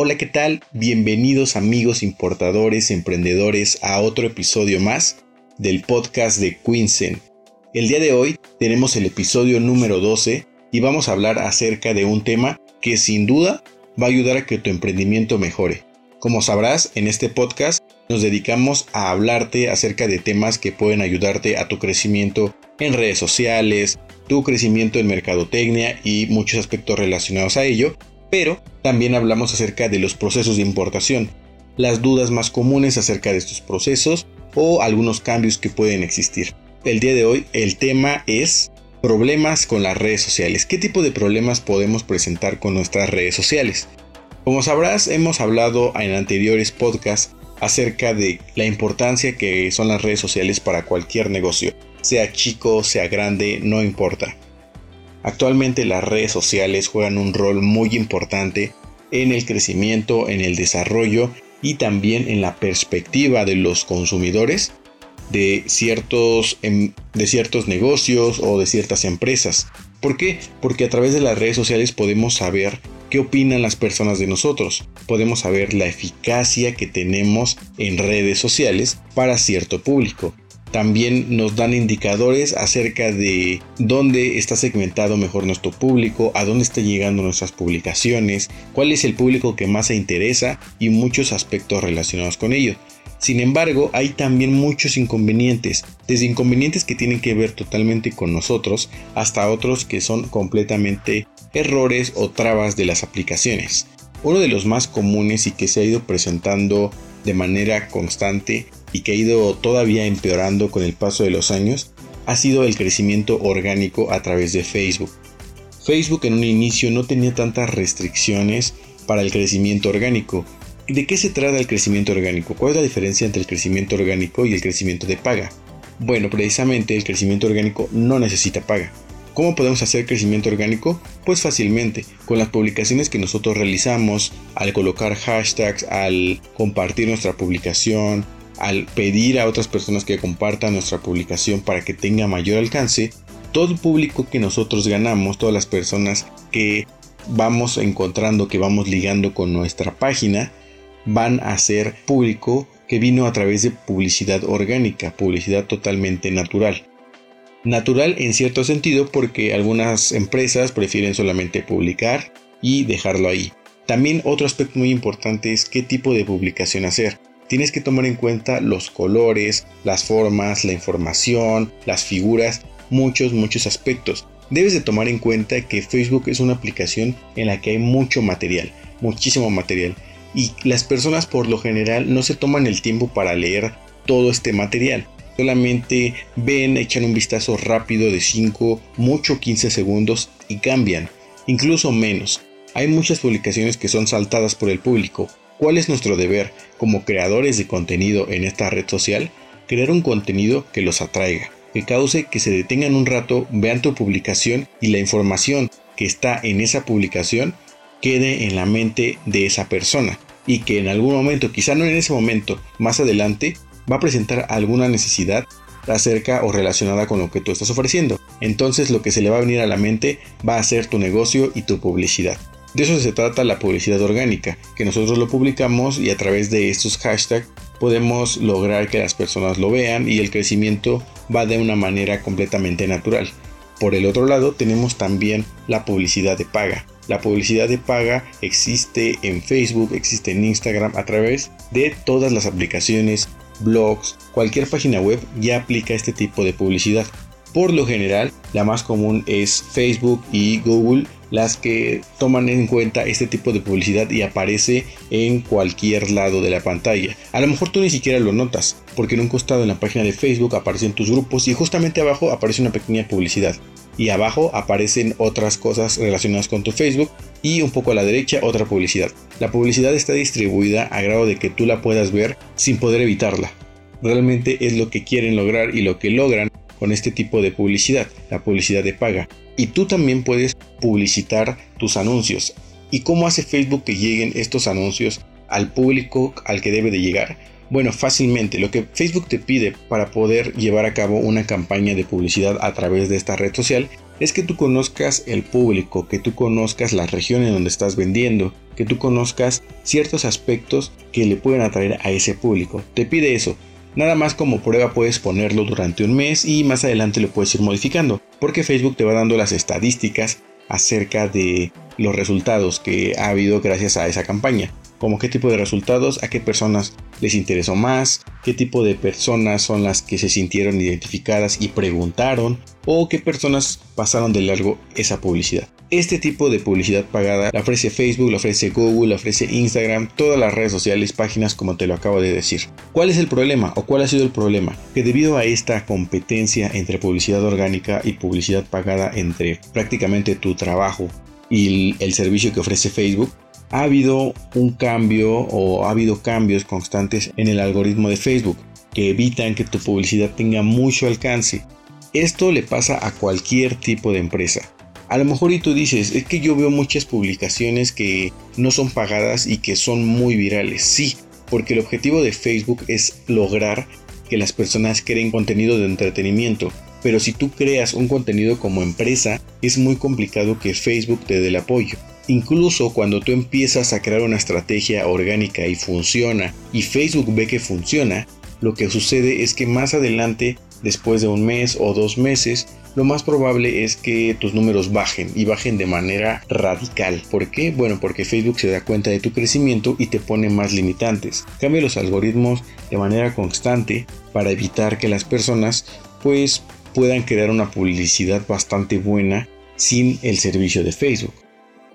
Hola, ¿qué tal? Bienvenidos amigos importadores, emprendedores a otro episodio más del podcast de Quinsen. El día de hoy tenemos el episodio número 12 y vamos a hablar acerca de un tema que sin duda va a ayudar a que tu emprendimiento mejore. Como sabrás, en este podcast nos dedicamos a hablarte acerca de temas que pueden ayudarte a tu crecimiento en redes sociales, tu crecimiento en mercadotecnia y muchos aspectos relacionados a ello, pero también hablamos acerca de los procesos de importación, las dudas más comunes acerca de estos procesos o algunos cambios que pueden existir. El día de hoy el tema es problemas con las redes sociales. ¿Qué tipo de problemas podemos presentar con nuestras redes sociales? Como sabrás, hemos hablado en anteriores podcasts acerca de la importancia que son las redes sociales para cualquier negocio, sea chico, sea grande, no importa. Actualmente las redes sociales juegan un rol muy importante en el crecimiento, en el desarrollo y también en la perspectiva de los consumidores de ciertos, em, de ciertos negocios o de ciertas empresas. ¿Por qué? Porque a través de las redes sociales podemos saber qué opinan las personas de nosotros. Podemos saber la eficacia que tenemos en redes sociales para cierto público. También nos dan indicadores acerca de dónde está segmentado mejor nuestro público, a dónde están llegando nuestras publicaciones, cuál es el público que más se interesa y muchos aspectos relacionados con ello. Sin embargo, hay también muchos inconvenientes, desde inconvenientes que tienen que ver totalmente con nosotros hasta otros que son completamente errores o trabas de las aplicaciones. Uno de los más comunes y que se ha ido presentando de manera constante y que ha ido todavía empeorando con el paso de los años ha sido el crecimiento orgánico a través de Facebook. Facebook en un inicio no tenía tantas restricciones para el crecimiento orgánico. ¿De qué se trata el crecimiento orgánico? ¿Cuál es la diferencia entre el crecimiento orgánico y el crecimiento de paga? Bueno, precisamente el crecimiento orgánico no necesita paga. ¿Cómo podemos hacer crecimiento orgánico? Pues fácilmente, con las publicaciones que nosotros realizamos, al colocar hashtags, al compartir nuestra publicación, al pedir a otras personas que compartan nuestra publicación para que tenga mayor alcance, todo el público que nosotros ganamos, todas las personas que vamos encontrando, que vamos ligando con nuestra página, van a ser público que vino a través de publicidad orgánica, publicidad totalmente natural. Natural en cierto sentido porque algunas empresas prefieren solamente publicar y dejarlo ahí. También otro aspecto muy importante es qué tipo de publicación hacer tienes que tomar en cuenta los colores, las formas, la información, las figuras, muchos, muchos aspectos. Debes de tomar en cuenta que Facebook es una aplicación en la que hay mucho material, muchísimo material. Y las personas por lo general no se toman el tiempo para leer todo este material. Solamente ven, echan un vistazo rápido de 5, mucho 15 segundos y cambian. Incluso menos. Hay muchas publicaciones que son saltadas por el público ¿Cuál es nuestro deber como creadores de contenido en esta red social? Crear un contenido que los atraiga, que cause que se detengan un rato, vean tu publicación y la información que está en esa publicación quede en la mente de esa persona y que en algún momento, quizá no en ese momento, más adelante, va a presentar alguna necesidad acerca o relacionada con lo que tú estás ofreciendo. Entonces lo que se le va a venir a la mente va a ser tu negocio y tu publicidad. De eso se trata la publicidad orgánica, que nosotros lo publicamos y a través de estos hashtags podemos lograr que las personas lo vean y el crecimiento va de una manera completamente natural. Por el otro lado tenemos también la publicidad de paga. La publicidad de paga existe en Facebook, existe en Instagram a través de todas las aplicaciones, blogs, cualquier página web ya aplica este tipo de publicidad. Por lo general, la más común es Facebook y Google las que toman en cuenta este tipo de publicidad y aparece en cualquier lado de la pantalla. A lo mejor tú ni siquiera lo notas, porque en un costado en la página de Facebook aparecen tus grupos y justamente abajo aparece una pequeña publicidad. Y abajo aparecen otras cosas relacionadas con tu Facebook y un poco a la derecha otra publicidad. La publicidad está distribuida a grado de que tú la puedas ver sin poder evitarla. Realmente es lo que quieren lograr y lo que logran con este tipo de publicidad, la publicidad de paga. Y tú también puedes publicitar tus anuncios. ¿Y cómo hace Facebook que lleguen estos anuncios al público al que debe de llegar? Bueno, fácilmente. Lo que Facebook te pide para poder llevar a cabo una campaña de publicidad a través de esta red social es que tú conozcas el público, que tú conozcas la región en donde estás vendiendo, que tú conozcas ciertos aspectos que le pueden atraer a ese público. Te pide eso. Nada más como prueba puedes ponerlo durante un mes y más adelante lo puedes ir modificando, porque Facebook te va dando las estadísticas acerca de los resultados que ha habido gracias a esa campaña como qué tipo de resultados, a qué personas les interesó más, qué tipo de personas son las que se sintieron identificadas y preguntaron, o qué personas pasaron de largo esa publicidad. Este tipo de publicidad pagada la ofrece Facebook, la ofrece Google, la ofrece Instagram, todas las redes sociales, páginas como te lo acabo de decir. ¿Cuál es el problema o cuál ha sido el problema? Que debido a esta competencia entre publicidad orgánica y publicidad pagada entre prácticamente tu trabajo y el servicio que ofrece Facebook, ha habido un cambio o ha habido cambios constantes en el algoritmo de Facebook que evitan que tu publicidad tenga mucho alcance. Esto le pasa a cualquier tipo de empresa. A lo mejor y tú dices, es que yo veo muchas publicaciones que no son pagadas y que son muy virales. Sí, porque el objetivo de Facebook es lograr que las personas creen contenido de entretenimiento. Pero si tú creas un contenido como empresa, es muy complicado que Facebook te dé el apoyo. Incluso cuando tú empiezas a crear una estrategia orgánica y funciona y Facebook ve que funciona, lo que sucede es que más adelante, después de un mes o dos meses, lo más probable es que tus números bajen y bajen de manera radical. ¿Por qué? Bueno, porque Facebook se da cuenta de tu crecimiento y te pone más limitantes. Cambia los algoritmos de manera constante para evitar que las personas pues puedan crear una publicidad bastante buena sin el servicio de Facebook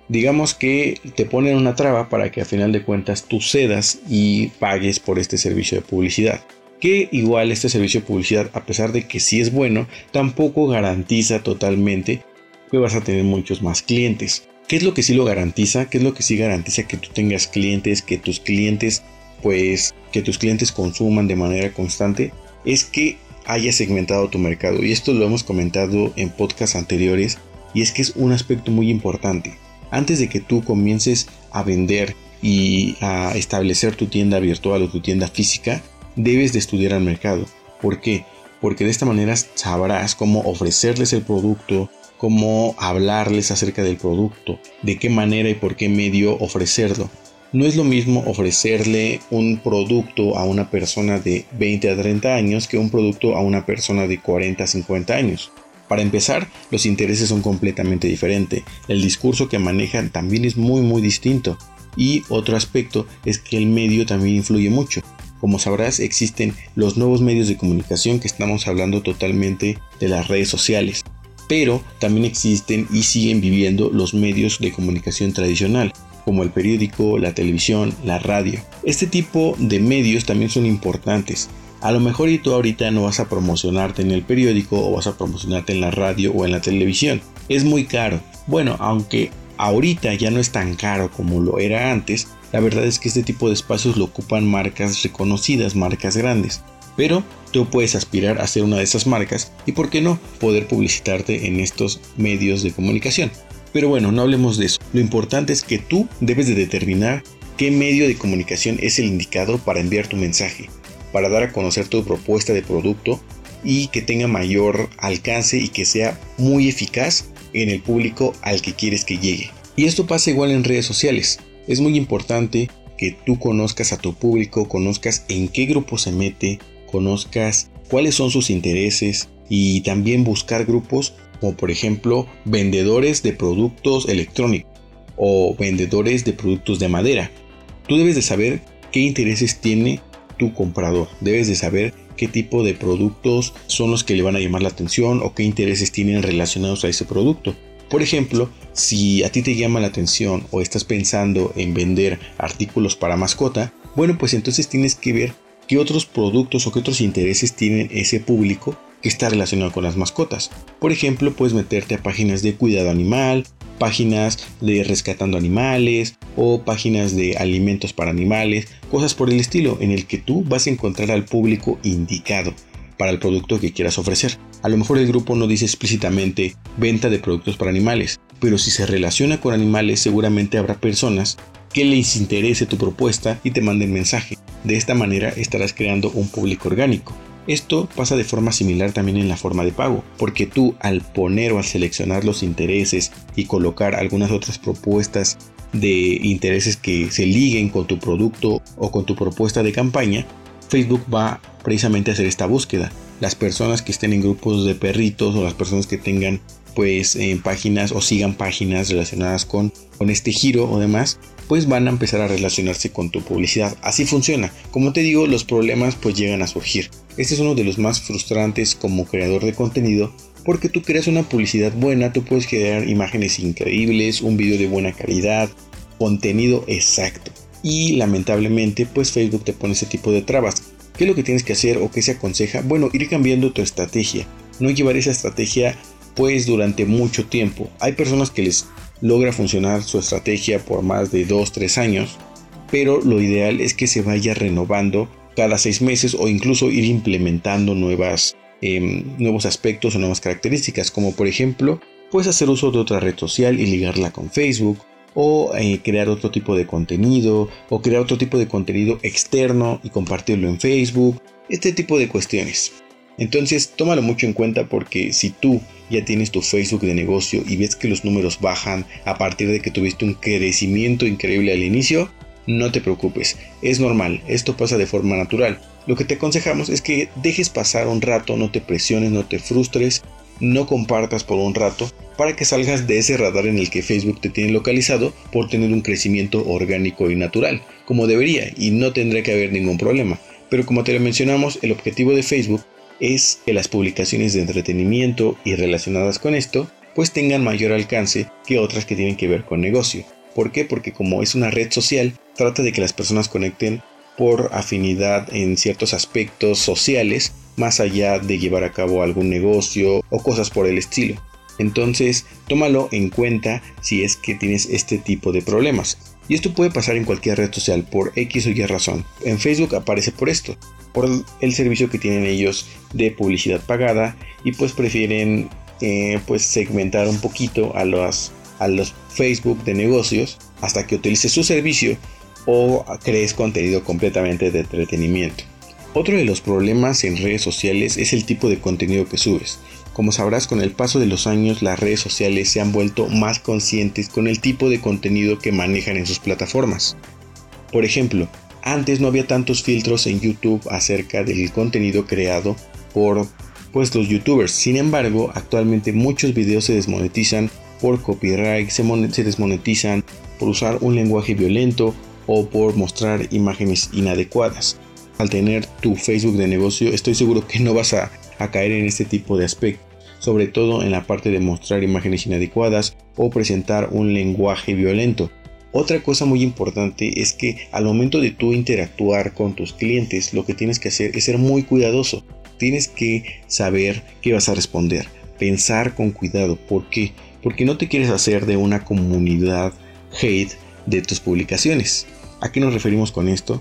digamos que te ponen una traba para que a final de cuentas tú cedas y pagues por este servicio de publicidad. Que igual este servicio de publicidad, a pesar de que sí es bueno, tampoco garantiza totalmente que vas a tener muchos más clientes. ¿Qué es lo que sí lo garantiza? ¿Qué es lo que sí garantiza que tú tengas clientes, que tus clientes, pues, que tus clientes consuman de manera constante? Es que hayas segmentado tu mercado. Y esto lo hemos comentado en podcasts anteriores. Y es que es un aspecto muy importante antes de que tú comiences a vender y a establecer tu tienda virtual o tu tienda física, debes de estudiar al mercado. ¿Por qué? Porque de esta manera sabrás cómo ofrecerles el producto, cómo hablarles acerca del producto, de qué manera y por qué medio ofrecerlo. No es lo mismo ofrecerle un producto a una persona de 20 a 30 años que un producto a una persona de 40 a 50 años. Para empezar, los intereses son completamente diferentes. El discurso que manejan también es muy muy distinto. Y otro aspecto es que el medio también influye mucho. Como sabrás, existen los nuevos medios de comunicación que estamos hablando totalmente de las redes sociales. Pero también existen y siguen viviendo los medios de comunicación tradicional, como el periódico, la televisión, la radio. Este tipo de medios también son importantes, a lo mejor y tú ahorita no vas a promocionarte en el periódico o vas a promocionarte en la radio o en la televisión. Es muy caro. Bueno, aunque ahorita ya no es tan caro como lo era antes, la verdad es que este tipo de espacios lo ocupan marcas reconocidas, marcas grandes. Pero tú puedes aspirar a ser una de esas marcas y por qué no poder publicitarte en estos medios de comunicación. Pero bueno, no hablemos de eso. Lo importante es que tú debes de determinar qué medio de comunicación es el indicado para enviar tu mensaje para dar a conocer tu propuesta de producto y que tenga mayor alcance y que sea muy eficaz en el público al que quieres que llegue. Y esto pasa igual en redes sociales. Es muy importante que tú conozcas a tu público, conozcas en qué grupo se mete, conozcas cuáles son sus intereses y también buscar grupos como por ejemplo vendedores de productos electrónicos o vendedores de productos de madera. Tú debes de saber qué intereses tiene tu comprador. Debes de saber qué tipo de productos son los que le van a llamar la atención o qué intereses tienen relacionados a ese producto. Por ejemplo, si a ti te llama la atención o estás pensando en vender artículos para mascota, bueno, pues entonces tienes que ver qué otros productos o qué otros intereses tienen ese público que está relacionado con las mascotas. Por ejemplo, puedes meterte a páginas de cuidado animal, páginas de rescatando animales o páginas de alimentos para animales, cosas por el estilo, en el que tú vas a encontrar al público indicado para el producto que quieras ofrecer. A lo mejor el grupo no dice explícitamente venta de productos para animales, pero si se relaciona con animales seguramente habrá personas que les interese tu propuesta y te manden mensaje. De esta manera estarás creando un público orgánico. Esto pasa de forma similar también en la forma de pago, porque tú al poner o al seleccionar los intereses y colocar algunas otras propuestas de intereses que se liguen con tu producto o con tu propuesta de campaña, Facebook va precisamente a hacer esta búsqueda. Las personas que estén en grupos de perritos o las personas que tengan pues en páginas o sigan páginas relacionadas con, con este giro o demás, pues van a empezar a relacionarse con tu publicidad. Así funciona. Como te digo, los problemas pues llegan a surgir. Este es uno de los más frustrantes como creador de contenido porque tú creas una publicidad buena, tú puedes crear imágenes increíbles, un vídeo de buena calidad, contenido exacto. Y lamentablemente pues Facebook te pone ese tipo de trabas. ¿Qué es lo que tienes que hacer o qué se aconseja? Bueno, ir cambiando tu estrategia. No llevar esa estrategia pues durante mucho tiempo. Hay personas que les logra funcionar su estrategia por más de 2-3 años, pero lo ideal es que se vaya renovando cada 6 meses o incluso ir implementando nuevas, em, nuevos aspectos o nuevas características, como por ejemplo, puedes hacer uso de otra red social y ligarla con Facebook, o eh, crear otro tipo de contenido, o crear otro tipo de contenido externo y compartirlo en Facebook, este tipo de cuestiones. Entonces, tómalo mucho en cuenta porque si tú ya tienes tu Facebook de negocio y ves que los números bajan a partir de que tuviste un crecimiento increíble al inicio, no te preocupes, es normal, esto pasa de forma natural. Lo que te aconsejamos es que dejes pasar un rato, no te presiones, no te frustres, no compartas por un rato para que salgas de ese radar en el que Facebook te tiene localizado por tener un crecimiento orgánico y natural, como debería, y no tendrá que haber ningún problema. Pero como te lo mencionamos, el objetivo de Facebook es que las publicaciones de entretenimiento y relacionadas con esto pues tengan mayor alcance que otras que tienen que ver con negocio. ¿Por qué? Porque como es una red social, trata de que las personas conecten por afinidad en ciertos aspectos sociales, más allá de llevar a cabo algún negocio o cosas por el estilo. Entonces, tómalo en cuenta si es que tienes este tipo de problemas. Y esto puede pasar en cualquier red social por X o Y razón. En Facebook aparece por esto por el servicio que tienen ellos de publicidad pagada y pues prefieren eh, pues segmentar un poquito a los, a los Facebook de negocios hasta que utilices su servicio o crees contenido completamente de entretenimiento. Otro de los problemas en redes sociales es el tipo de contenido que subes. Como sabrás, con el paso de los años las redes sociales se han vuelto más conscientes con el tipo de contenido que manejan en sus plataformas. Por ejemplo, antes no había tantos filtros en YouTube acerca del contenido creado por pues, los youtubers. Sin embargo, actualmente muchos videos se desmonetizan por copyright, se, se desmonetizan por usar un lenguaje violento o por mostrar imágenes inadecuadas. Al tener tu Facebook de negocio, estoy seguro que no vas a, caer en este tipo de aspecto sobre todo en la parte de mostrar imágenes inadecuadas o presentar un lenguaje violento. Otra cosa muy importante es que al momento de tú interactuar con tus clientes, lo que tienes que hacer es ser muy cuidadoso. Tienes que saber qué vas a responder, pensar con cuidado. ¿Por qué? Porque no te quieres hacer de una comunidad hate de tus publicaciones. ¿A qué nos referimos con esto?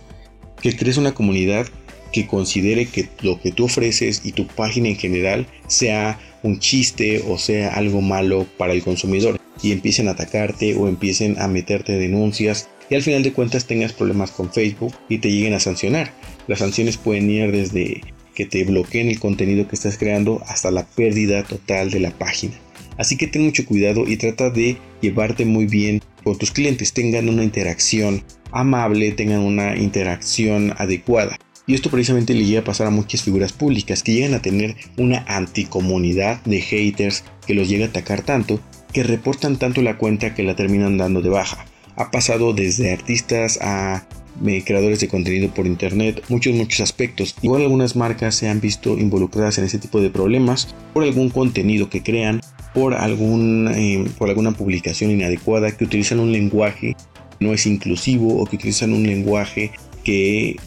Que crees una comunidad que considere que lo que tú ofreces y tu página en general sea un chiste o sea algo malo para el consumidor y empiecen a atacarte o empiecen a meterte denuncias y al final de cuentas tengas problemas con Facebook y te lleguen a sancionar. Las sanciones pueden ir desde que te bloqueen el contenido que estás creando hasta la pérdida total de la página. Así que ten mucho cuidado y trata de llevarte muy bien con tus clientes, tengan una interacción amable, tengan una interacción adecuada. Y esto precisamente le llega a pasar a muchas figuras públicas que llegan a tener una anticomunidad de haters que los llega a atacar tanto que reportan tanto la cuenta que la terminan dando de baja. Ha pasado desde artistas a eh, creadores de contenido por internet, muchos, muchos aspectos. Igual algunas marcas se han visto involucradas en este tipo de problemas por algún contenido que crean, por, algún, eh, por alguna publicación inadecuada, que utilizan un lenguaje no es inclusivo o que utilizan un lenguaje que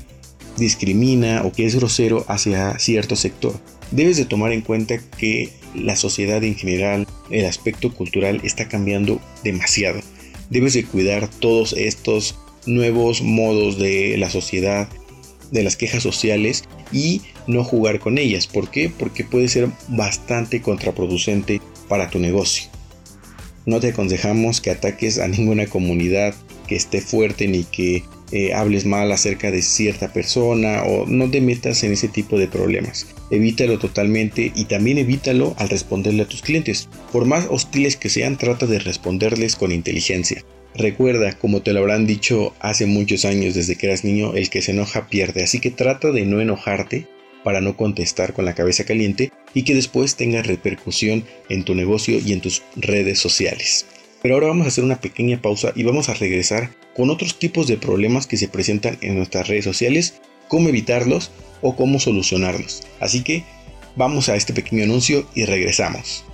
discrimina o que es grosero hacia cierto sector. Debes de tomar en cuenta que la sociedad en general, el aspecto cultural está cambiando demasiado. Debes de cuidar todos estos nuevos modos de la sociedad, de las quejas sociales y no jugar con ellas. ¿Por qué? Porque puede ser bastante contraproducente para tu negocio. No te aconsejamos que ataques a ninguna comunidad que esté fuerte ni que eh, hables mal acerca de cierta persona o no te metas en ese tipo de problemas. Evítalo totalmente y también evítalo al responderle a tus clientes. Por más hostiles que sean, trata de responderles con inteligencia. Recuerda, como te lo habrán dicho hace muchos años desde que eras niño, el que se enoja pierde, así que trata de no enojarte para no contestar con la cabeza caliente y que después tenga repercusión en tu negocio y en tus redes sociales. Pero ahora vamos a hacer una pequeña pausa y vamos a regresar con otros tipos de problemas que se presentan en nuestras redes sociales, cómo evitarlos o cómo solucionarlos. Así que vamos a este pequeño anuncio y regresamos.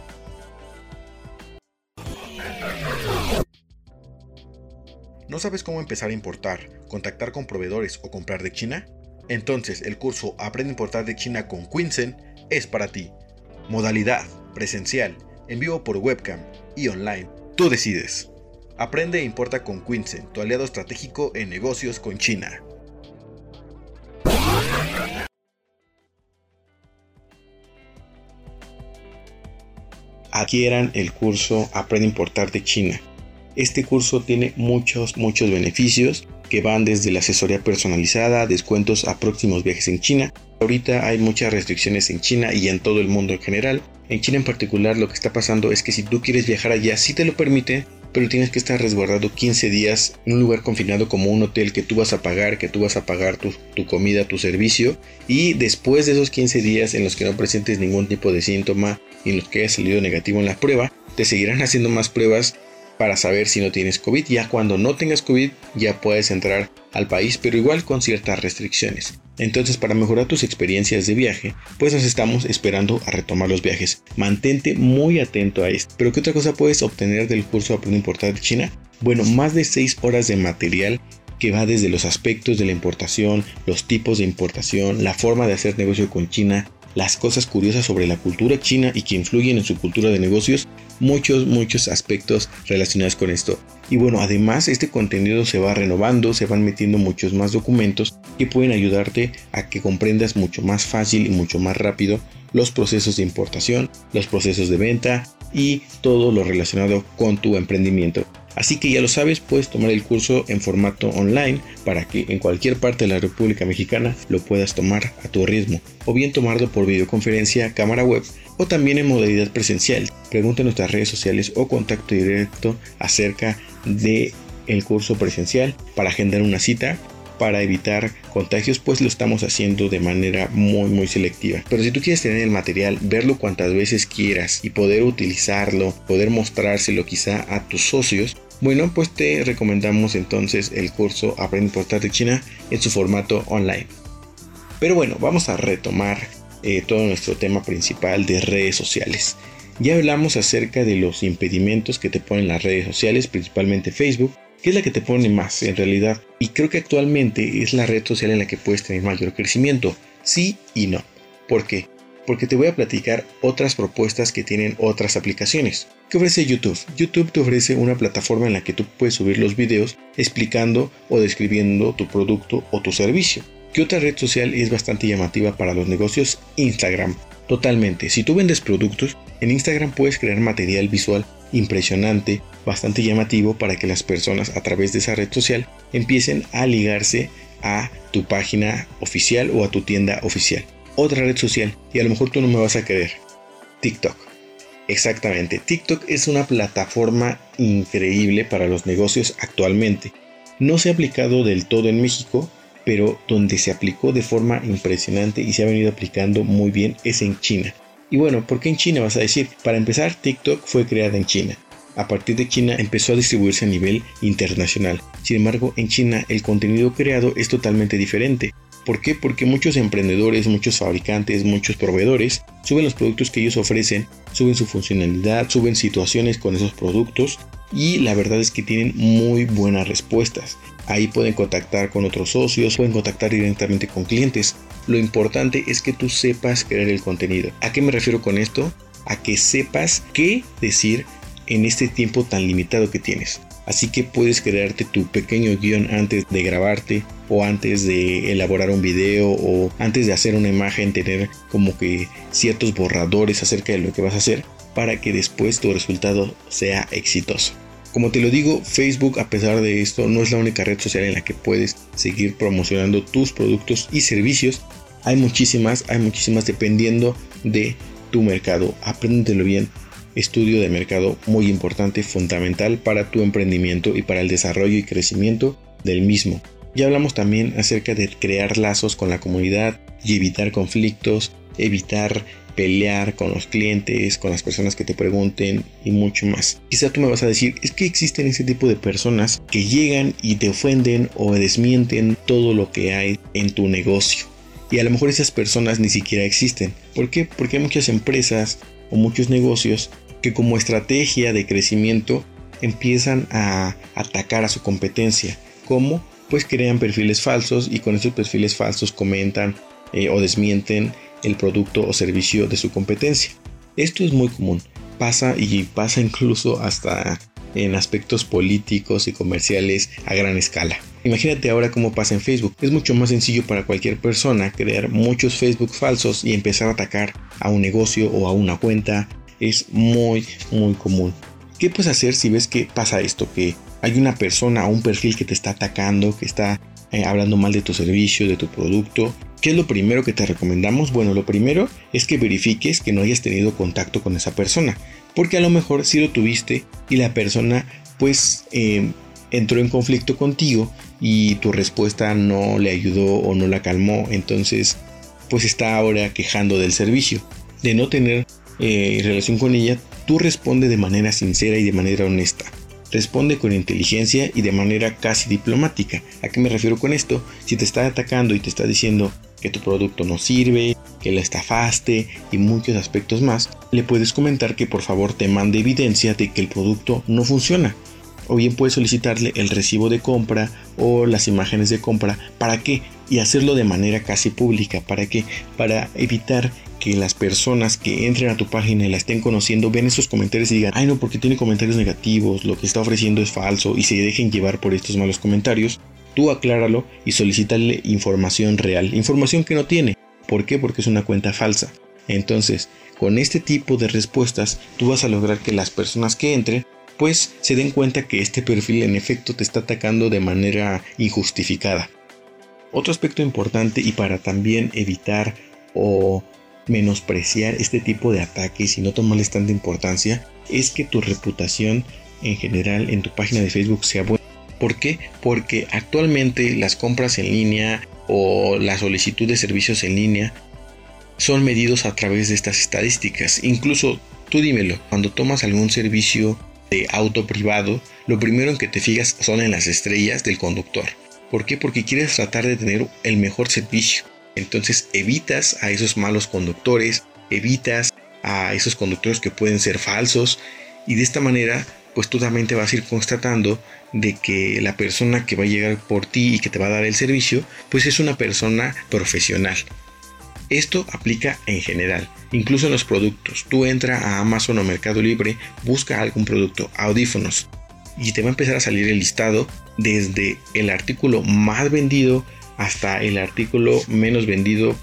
¿No sabes cómo empezar a importar, contactar con proveedores o comprar de China? Entonces el curso Aprende a importar de China con Quinsen es para ti. Modalidad, presencial, en vivo por webcam y online. Tú decides. Aprende e importa con Quinsen, tu aliado estratégico en negocios con China. Adquieran el curso Aprende a importar de China este curso tiene muchos, muchos beneficios que van desde la asesoría personalizada, descuentos a próximos viajes en China. Ahorita hay muchas restricciones en China y en todo el mundo en general. En China en particular lo que está pasando es que si tú quieres viajar allá sí te lo permite, pero tienes que estar resguardado 15 días en un lugar confinado como un hotel que tú vas a pagar, que tú vas a pagar tu, tu, comida, tu servicio. Y después de esos 15 días en los que no presentes ningún tipo de síntoma y en los que hayas salido negativo en la prueba, te seguirán haciendo más pruebas para saber si no tienes COVID. Ya cuando no tengas COVID ya puedes entrar al país, pero igual con ciertas restricciones. Entonces, para mejorar tus experiencias de viaje, pues nos estamos esperando a retomar los viajes. Mantente muy atento a esto. Pero ¿qué otra cosa puedes obtener del curso Aprende a Importar de China? Bueno, más de 6 horas de material que va desde los aspectos de la importación, los tipos de importación, la forma de hacer negocio con China, las cosas curiosas sobre la cultura china y que influyen en su cultura de negocios, muchos, muchos aspectos relacionados con esto. Y bueno, además este contenido se va renovando, se van metiendo muchos más documentos que pueden ayudarte a que comprendas mucho más fácil y mucho más rápido los procesos de importación, los procesos de venta y todo lo relacionado con tu emprendimiento. Así que ya lo sabes, puedes tomar el curso en formato online para que en cualquier parte de la República Mexicana lo puedas tomar a tu ritmo, o bien tomarlo por videoconferencia, cámara web, o también en modalidad presencial. Pregunta en nuestras redes sociales o contacto directo acerca de el curso presencial para agendar una cita para evitar contagios, pues lo estamos haciendo de manera muy muy selectiva. Pero si tú quieres tener el material, verlo cuantas veces quieras y poder utilizarlo, poder mostrárselo quizá a tus socios, bueno, pues te recomendamos entonces el curso Aprende a importar de China en su formato online. Pero bueno, vamos a retomar eh, todo nuestro tema principal de redes sociales. Ya hablamos acerca de los impedimentos que te ponen las redes sociales, principalmente Facebook, que es la que te pone más en realidad. Y creo que actualmente es la red social en la que puedes tener mayor crecimiento. Sí y no. ¿Por qué? Porque te voy a platicar otras propuestas que tienen otras aplicaciones. ¿Qué ofrece YouTube? YouTube te ofrece una plataforma en la que tú puedes subir los videos explicando o describiendo tu producto o tu servicio. ¿Qué otra red social es bastante llamativa para los negocios? Instagram. Totalmente. Si tú vendes productos, en Instagram puedes crear material visual impresionante, bastante llamativo para que las personas a través de esa red social empiecen a ligarse a tu página oficial o a tu tienda oficial. Otra red social, y a lo mejor tú no me vas a creer, TikTok. Exactamente, TikTok es una plataforma increíble para los negocios actualmente. No se ha aplicado del todo en México, pero donde se aplicó de forma impresionante y se ha venido aplicando muy bien es en China. Y bueno, ¿por qué en China vas a decir? Para empezar, TikTok fue creada en China. A partir de China empezó a distribuirse a nivel internacional. Sin embargo, en China el contenido creado es totalmente diferente. ¿Por qué? Porque muchos emprendedores, muchos fabricantes, muchos proveedores suben los productos que ellos ofrecen, suben su funcionalidad, suben situaciones con esos productos y la verdad es que tienen muy buenas respuestas. Ahí pueden contactar con otros socios, pueden contactar directamente con clientes. Lo importante es que tú sepas crear el contenido. ¿A qué me refiero con esto? A que sepas qué decir en este tiempo tan limitado que tienes. Así que puedes crearte tu pequeño guion antes de grabarte o antes de elaborar un video o antes de hacer una imagen tener como que ciertos borradores acerca de lo que vas a hacer para que después tu resultado sea exitoso. Como te lo digo, Facebook a pesar de esto no es la única red social en la que puedes seguir promocionando tus productos y servicios. Hay muchísimas, hay muchísimas dependiendo de tu mercado. Apréndetelo bien. Estudio de mercado muy importante, fundamental para tu emprendimiento y para el desarrollo y crecimiento del mismo. Ya hablamos también acerca de crear lazos con la comunidad y evitar conflictos, evitar pelear con los clientes, con las personas que te pregunten y mucho más. Quizá tú me vas a decir, es que existen ese tipo de personas que llegan y te ofenden o desmienten todo lo que hay en tu negocio. Y a lo mejor esas personas ni siquiera existen. ¿Por qué? Porque hay muchas empresas o muchos negocios que como estrategia de crecimiento empiezan a atacar a su competencia. ¿Cómo? Pues crean perfiles falsos y con esos perfiles falsos comentan eh, o desmienten el producto o servicio de su competencia. Esto es muy común, pasa y pasa incluso hasta en aspectos políticos y comerciales a gran escala. Imagínate ahora cómo pasa en Facebook. Es mucho más sencillo para cualquier persona crear muchos Facebook falsos y empezar a atacar a un negocio o a una cuenta. Es muy, muy común. ¿Qué puedes hacer si ves que pasa esto? Que hay una persona o un perfil que te está atacando, que está eh, hablando mal de tu servicio, de tu producto ¿Qué es lo primero que te recomendamos? Bueno, lo primero es que verifiques que no hayas tenido contacto con esa persona, porque a lo mejor si lo tuviste y la persona pues em, entró en conflicto contigo y tu respuesta no le ayudó o no la calmó, entonces pues está ahora quejando del servicio. De no tener eh, relación con ella, tú responde de manera sincera y de manera honesta. Responde con inteligencia y de manera casi diplomática. ¿A qué me refiero con esto? Si te está atacando y te está diciendo que tu producto no sirve, que la estafaste y muchos aspectos más, le puedes comentar que por favor te mande evidencia de que el producto no funciona. O bien puedes solicitarle el recibo de compra o las imágenes de compra. ¿Para qué? Y hacerlo de manera casi pública. ¿Para qué? Para evitar que las personas que entren a tu página y la estén conociendo vean esos comentarios y digan, ay no, porque tiene comentarios negativos, lo que está ofreciendo es falso y se dejen llevar por estos malos comentarios Tú acláralo y solicítale información real, información que no tiene. ¿Por qué? Porque es una cuenta falsa. Entonces, con este tipo de respuestas, tú vas a lograr que las personas que entren, pues se den cuenta que este perfil en efecto te está atacando de manera injustificada. Otro aspecto importante y para también evitar o menospreciar este tipo de ataques y no tomarles tanta importancia es que tu reputación en general en tu página de Facebook sea buena. ¿Por qué? Porque actualmente las compras en línea o la solicitud de servicios en línea son medidos a través de estas estadísticas. Incluso tú dímelo, cuando tomas algún servicio de auto privado, lo primero en que te fijas son en las estrellas del conductor. ¿Por qué? Porque quieres tratar de tener el mejor servicio. Entonces evitas a esos malos conductores, evitas a esos conductores que pueden ser falsos y de esta manera pues tú también te vas a ir constatando de que la persona que va a llegar por ti y que te va a dar el servicio, pues es una persona profesional. Esto aplica en general, incluso en los productos. Tú entra a Amazon o Mercado Libre, busca algún producto, audífonos, y te va a empezar a salir el listado desde el artículo más vendido hasta el artículo menos vendido,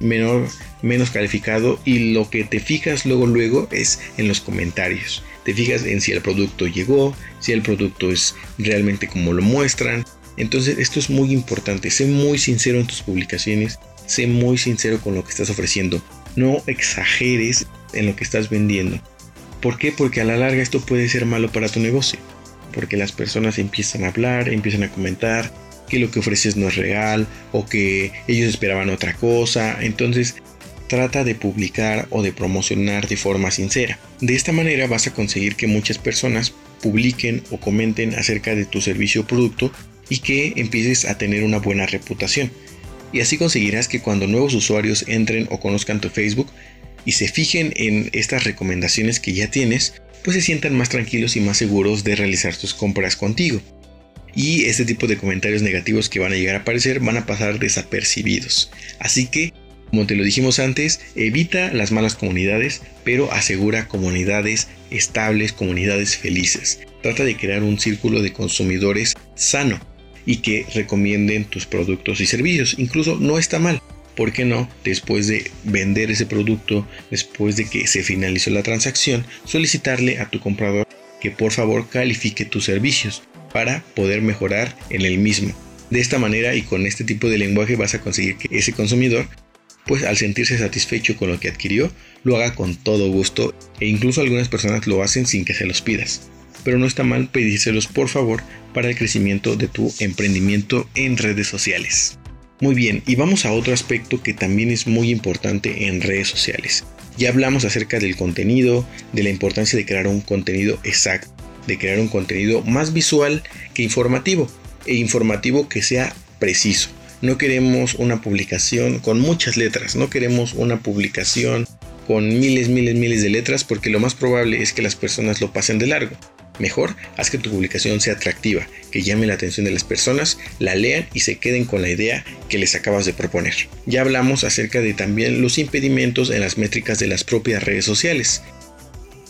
menor, menos calificado y lo que te fijas luego luego es en los comentarios te fijas en si el producto llegó, si el producto es realmente como lo muestran. Entonces esto es muy importante, sé muy sincero en tus publicaciones, sé muy sincero con lo que estás ofreciendo, no exageres en lo que estás vendiendo. ¿Por qué? Porque a la larga esto puede ser malo para tu negocio, porque las personas empiezan a hablar, empiezan a comentar que lo que ofreces no es real o que ellos esperaban otra cosa, entonces trata de publicar o de promocionar de forma sincera. De esta manera vas a conseguir que muchas personas publiquen o comenten acerca de tu servicio o producto y que empieces a tener una buena reputación. Y así conseguirás que cuando nuevos usuarios entren o conozcan tu Facebook y se fijen en estas recomendaciones que ya tienes, pues se sientan más tranquilos y más seguros de realizar tus compras contigo. Y este tipo de comentarios negativos que van a llegar a aparecer van a pasar desapercibidos. Así que como te lo dijimos antes, evita las malas comunidades, pero asegura comunidades estables, comunidades felices. Trata de crear un círculo de consumidores sano y que recomienden tus productos y servicios. Incluso no está mal. ¿Por qué no? Después de vender ese producto, después de que se finalizó la transacción, solicitarle a tu comprador que por favor califique tus servicios para poder mejorar en el mismo. De esta manera y con este tipo de lenguaje vas a conseguir que ese consumidor, pues al sentirse satisfecho con lo que adquirió, lo haga con todo gusto e incluso algunas personas lo hacen sin que se los pidas. Pero no está mal pedírselos por favor para el crecimiento de tu emprendimiento en redes sociales. Muy bien, y vamos a otro aspecto que también es muy importante en redes sociales. Ya hablamos acerca del contenido, de la importancia de crear un contenido exacto, de crear un contenido más visual que informativo e informativo que sea preciso. No queremos una publicación con muchas letras, no queremos una publicación con miles, miles, miles de letras porque lo más probable es que las personas lo pasen de largo. Mejor, haz que tu publicación sea atractiva, que llame la atención de las personas, la lean y se queden con la idea que les acabas de proponer. Ya hablamos acerca de también los impedimentos en las métricas de las propias redes sociales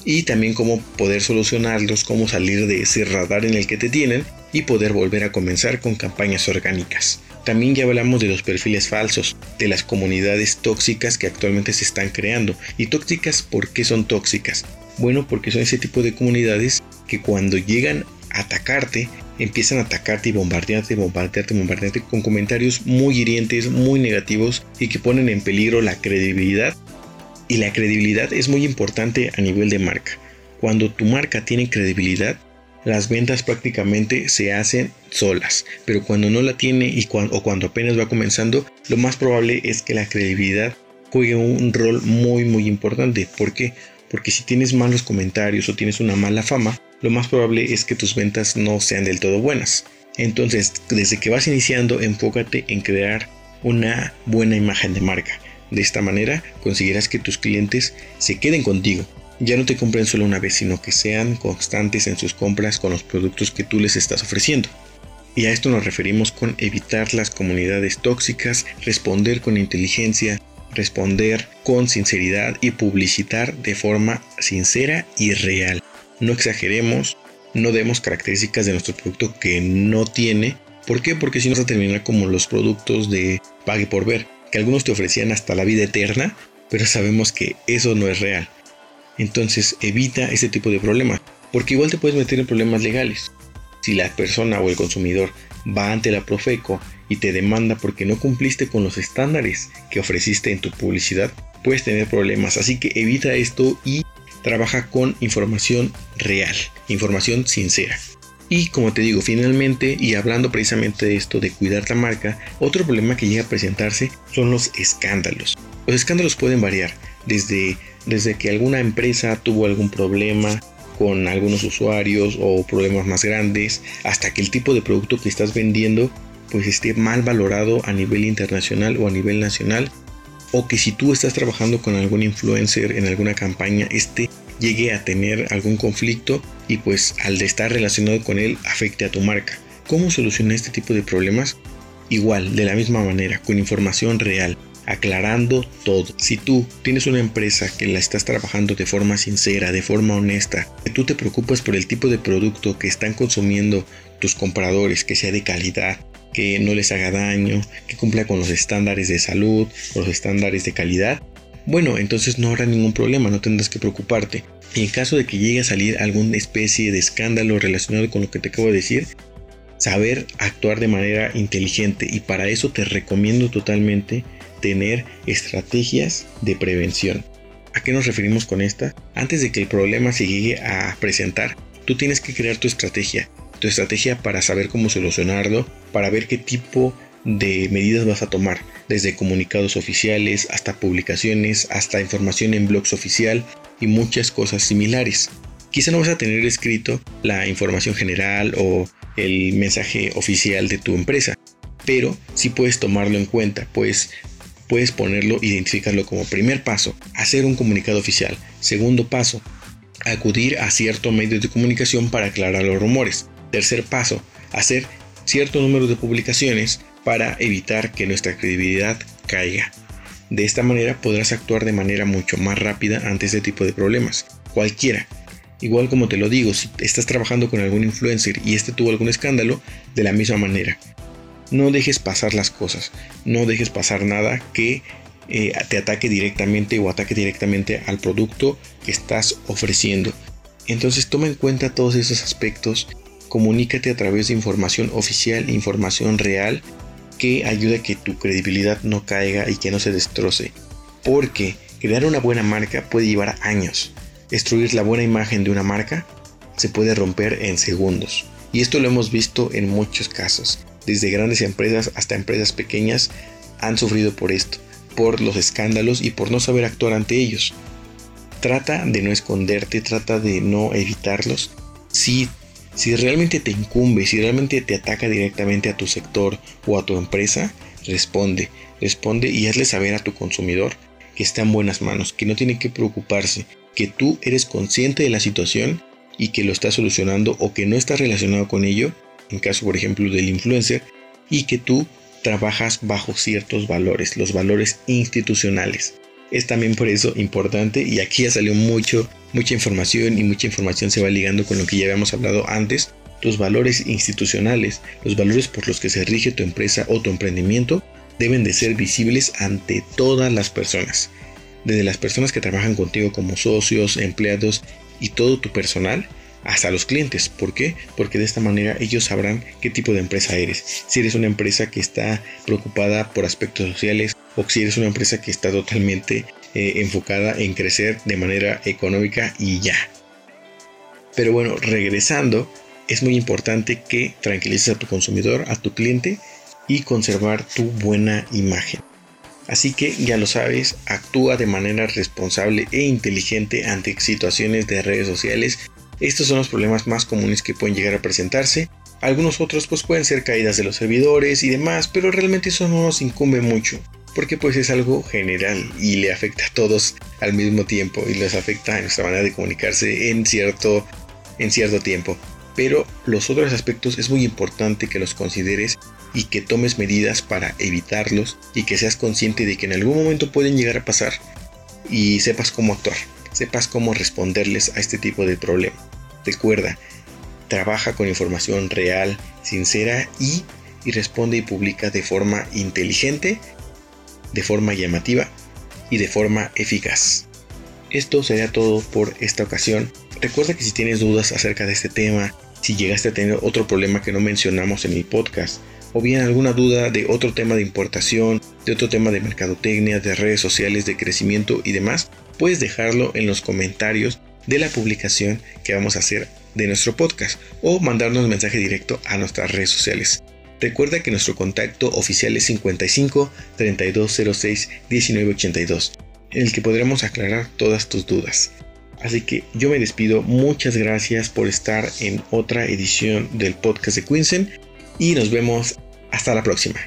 y también cómo poder solucionarlos, cómo salir de ese radar en el que te tienen y poder volver a comenzar con campañas orgánicas. También ya hablamos de los perfiles falsos, de las comunidades tóxicas que actualmente se están creando. ¿Y tóxicas por qué son tóxicas? Bueno, porque son ese tipo de comunidades que cuando llegan a atacarte, empiezan a atacarte y bombardearte, bombardearte, bombardearte con comentarios muy hirientes, muy negativos y que ponen en peligro la credibilidad y la credibilidad es muy importante a nivel de marca. Cuando tu marca tiene credibilidad, las ventas prácticamente se hacen solas, pero cuando no la tiene y o cuando apenas va comenzando, lo más probable es que la credibilidad juegue un rol muy muy importante. ¿Por qué? Porque si tienes malos comentarios o tienes una mala fama, lo más probable es que tus ventas no sean del todo buenas. Entonces, desde que vas iniciando, enfócate en crear una buena imagen de marca. De esta manera conseguirás que tus clientes se queden contigo. Ya no te compren solo una vez, sino que sean constantes en sus compras con los productos que tú les estás ofreciendo. Y a esto nos referimos con evitar las comunidades tóxicas, responder con inteligencia, responder con sinceridad y publicitar de forma sincera y real. No exageremos, no demos características de nuestro producto que no tiene. ¿Por qué? Porque si no vas a terminar como los productos de pague por ver que algunos te ofrecían hasta la vida eterna, pero sabemos que eso no es real. Entonces evita ese tipo de problemas, porque igual te puedes meter en problemas legales. Si la persona o el consumidor va ante la Profeco y te demanda porque no cumpliste con los estándares que ofreciste en tu publicidad, puedes tener problemas. Así que evita esto y trabaja con información real, información sincera. Y como te digo, finalmente, y hablando precisamente de esto de cuidar la marca, otro problema que llega a presentarse son los escándalos. Los escándalos pueden variar, desde, desde que alguna empresa tuvo algún problema con algunos usuarios o problemas más grandes, hasta que el tipo de producto que estás vendiendo pues esté mal valorado a nivel internacional o a nivel nacional o que si tú estás trabajando con algún influencer en alguna campaña, este llegue a tener algún conflicto y pues al estar relacionado con él afecte a tu marca. ¿Cómo solucionar este tipo de problemas? Igual, de la misma manera, con información real, aclarando todo. Si tú tienes una empresa que la estás trabajando de forma sincera, de forma honesta, que tú te preocupas por el tipo de producto que están consumiendo tus compradores, que sea de calidad, que no les haga daño, que cumpla con los estándares de salud, los estándares de calidad, bueno, entonces no habrá ningún problema, no tendrás que preocuparte. En caso de que llegue a salir alguna especie de escándalo relacionado con lo que te acabo de decir, saber actuar de manera inteligente y para eso te recomiendo totalmente tener estrategias de prevención. ¿A qué nos referimos con esta? Antes de que el problema se llegue a presentar, tú tienes que crear tu estrategia, tu estrategia para saber cómo solucionarlo, para ver qué tipo de medidas vas a tomar, desde comunicados oficiales hasta publicaciones, hasta información en blogs oficial y muchas cosas similares. Quizá no vas a tener escrito la información general o el mensaje oficial de tu empresa, pero sí puedes tomarlo en cuenta, pues puedes ponerlo, identificarlo como primer paso, hacer un comunicado oficial. Segundo paso, acudir a cierto medio de comunicación para aclarar los rumores. Tercer paso, hacer cierto número de publicaciones para evitar que nuestra credibilidad caiga. De esta manera podrás actuar de manera mucho más rápida ante este tipo de problemas. Cualquiera. Igual como te lo digo, si estás trabajando con algún influencer y este tuvo algún escándalo, de la misma manera. No dejes pasar las cosas. No dejes pasar nada que eh, te ataque directamente o ataque directamente al producto que estás ofreciendo. Entonces toma en cuenta todos esos aspectos, comunícate a través de información oficial, información real, que ayude a que tu credibilidad no caiga y que no se destroce. Porque crear una buena marca puede llevar años. Destruir la buena imagen de una marca se puede romper en segundos. Y esto lo hemos visto en muchos casos. Desde grandes empresas hasta empresas pequeñas han sufrido por esto, por los escándalos y por no saber actuar ante ellos. Trata de no esconderte, trata de no evitarlos. Si, si realmente te incumbe, si realmente te ataca directamente a tu sector o a tu empresa, responde, responde y hazle saber a tu consumidor que está en buenas manos, que no tiene que preocuparse, que tú eres consciente de la situación y que lo estás solucionando o que no estás relacionado con ello, en caso por ejemplo del influencer, y que tú trabajas bajo ciertos valores, los valores institucionales. Es también por eso importante y aquí ya salió mucho, mucha información y mucha información se va ligando con lo que ya habíamos hablado antes. Tus valores institucionales, los valores por los que se rige tu empresa o tu emprendimiento, deben de ser visibles ante todas las personas. Desde las personas que trabajan contigo como socios, empleados y todo tu personal, hasta los clientes. ¿Por qué? Porque de esta manera ellos sabrán qué tipo de empresa eres. Si eres una empresa que está preocupada por aspectos sociales o si eres una empresa que está totalmente eh, enfocada en crecer de manera económica y ya. Pero bueno, regresando, es muy importante que tranquilices a tu consumidor, a tu cliente y conservar tu buena imagen. Así que ya lo sabes, actúa de manera responsable e inteligente ante situaciones de redes sociales estos son los problemas más comunes que pueden llegar a presentarse. Algunos otros pues pueden ser caídas de los servidores y demás, pero realmente eso no nos incumbe mucho, porque pues es algo general y le afecta a todos al mismo tiempo y les afecta a nuestra manera de comunicarse en cierto, en cierto tiempo. Pero los otros aspectos es muy importante que los consideres y que tomes medidas para evitarlos y que seas consciente de que en algún momento pueden llegar a pasar y sepas cómo actuar, sepas cómo responderles a este tipo de problema. Recuerda, trabaja con información real, sincera y, y responde y publica de forma inteligente, de forma llamativa y de forma eficaz. Esto sería todo por esta ocasión. Recuerda que si tienes dudas acerca de este tema, si llegaste a tener otro problema que no mencionamos en el podcast, o bien alguna duda de otro tema de importación, de otro tema de mercadotecnia, de redes sociales, de crecimiento y demás, puedes dejarlo en los comentarios de la publicación que vamos a hacer de nuestro podcast o mandarnos mensaje directo a nuestras redes sociales. Recuerda que nuestro contacto oficial es 55 3206 1982, en el que podremos aclarar todas tus dudas. Así que yo me despido, muchas gracias por estar en otra edición del podcast de Quinsen y nos vemos hasta la próxima.